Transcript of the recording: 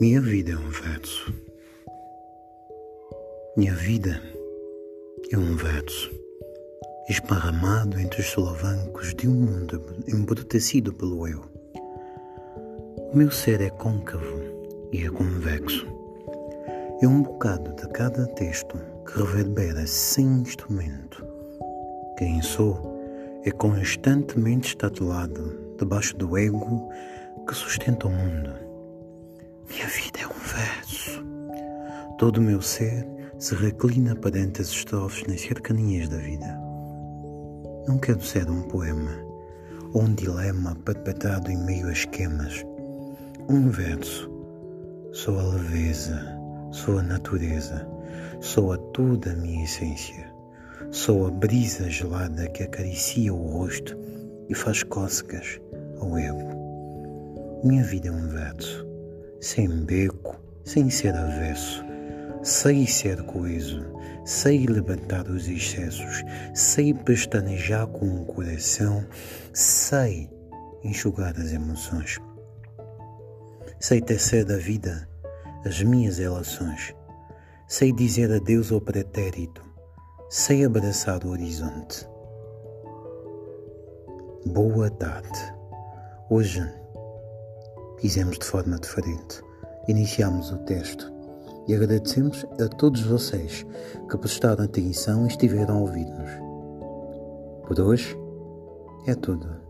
Minha vida é um verso. Minha vida é um verso esparramado entre os solavancos de um mundo embrutecido pelo eu. O meu ser é côncavo e é convexo. É um bocado de cada texto que reverbera sem instrumento. Quem sou é constantemente estatuado debaixo do ego que sustenta o mundo. Minha vida é um verso. Todo o meu ser se reclina perante as estrofes nas cercanias da vida. Não quero ser um poema ou um dilema perpetrado em meio a esquemas. Um verso. Sou a leveza, sou a natureza, sou a toda a minha essência. Sou a brisa gelada que acaricia o rosto e faz cócegas ao ego. Minha vida é um verso sem beco, sem ser avesso. Sei ser coeso, sei levantar os excessos, sei pestanejar com o coração, sei enxugar as emoções. Sei tecer da vida as minhas relações, sei dizer adeus ao pretérito, sei abraçar o horizonte. Boa tarde. Hoje fizemos de forma diferente. Iniciamos o texto e agradecemos a todos vocês que prestaram atenção e estiveram a ouvir-nos. Por hoje é tudo.